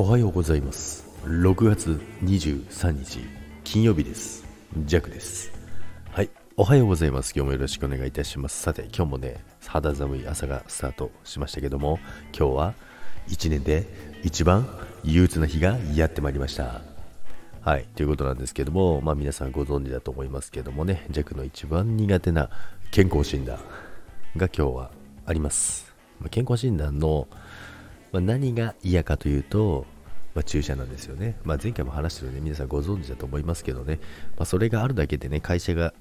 おはようございます。6月23日金曜日です。ジャックです。はいおはようございます。今日もよろしくお願いいたします。さて今日もね肌寒い朝がスタートしましたけども今日は1年で一番憂鬱な日がやってまいりました。はい、ということなんですけども、まあ、皆さんご存知だと思いますけどもね、弱の一番苦手な健康診断が今日はあります。まあ、健康診断の、まあ、何が嫌かというと、まあ、注射なんですよね。まあ、前回も話してるんで皆さんご存知だと思いますけどね、ま、それがあるだけでね、会社が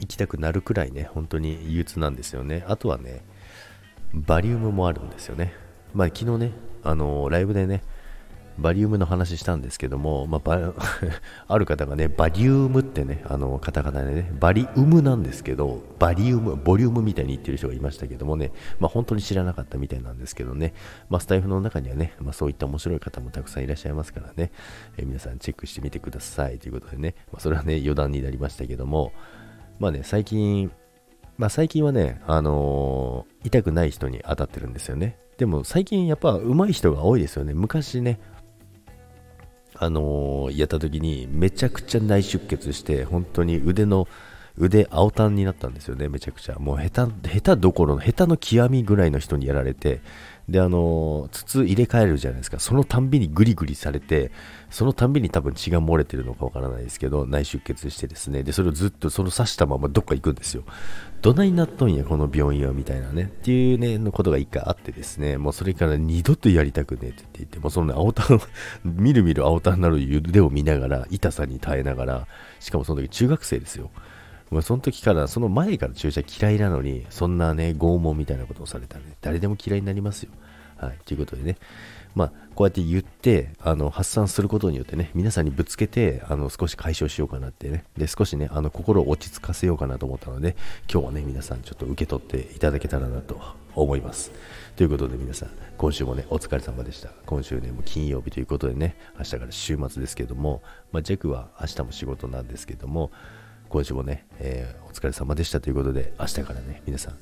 行きたくなるくらいね、本当に憂鬱なんですよね。あとはね、バリウムもあるんですよね。まあ、昨日ね、あのー、ライブでね、バリウムの話したんですけども、まあ、ある方がね、バリウムってね、あのカタカナでね、バリウムなんですけど、バリウム、ボリュームみたいに言ってる人がいましたけどもね、まあ、本当に知らなかったみたいなんですけどね、まあ、スタイフの中にはね、まあ、そういった面白い方もたくさんいらっしゃいますからね、え、皆さんチェックしてみてくださいということでね、まあ、それはね、余談になりましたけども、まあね、最近、まあ、最近はね、あのー、痛くない人に当たってるんですよね。でも最近やっぱ上手い人が多いですよね。昔ね、あのー、やった時にめちゃくちゃ内出血して本当に腕の腕青タンになったんですよねめちゃくちゃ。もう下手下手どころの下手の極みぐらいの人にやられてであの、筒入れ替えるじゃないですか。そのたんびにグリグリされてそのたんびに多分血が漏れてるのかわからないですけど内出血してですね。でそれをずっとその刺したままどっか行くんですよ。どないなっとんやこの病院はみたいなね。っていうねのことが一回あってですね。もうそれから二度とやりたくねえって言ってもうその、ね、青タンみるみる青タンになる腕を見ながら痛さに耐えながらしかもその時中学生ですよ。もうその時から、その前から注射嫌いなのに、そんなね、拷問みたいなことをされたらね、誰でも嫌いになりますよ。はい。ということでね、まあ、こうやって言って、あの、発散することによってね、皆さんにぶつけて、あの、少し解消しようかなってね、で、少しね、あの、心を落ち着かせようかなと思ったので、今日はね、皆さんちょっと受け取っていただけたらなと思います。ということで皆さん、今週もね、お疲れ様でした。今週ね、もう金曜日ということでね、明日から週末ですけども、まあ、ジェクは明日も仕事なんですけども、今週もね、えー、お疲れ様でしたということで、明日からね、皆さん、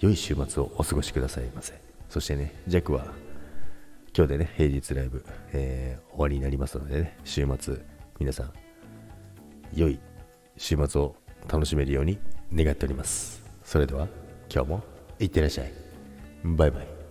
良い週末をお過ごしくださいませ。そしてね、ジャックは、今日でね、平日ライブ、えー、終わりになりますのでね、週末、皆さん、良い週末を楽しめるように願っております。それでは、今日もいってらっしゃい。バイバイ。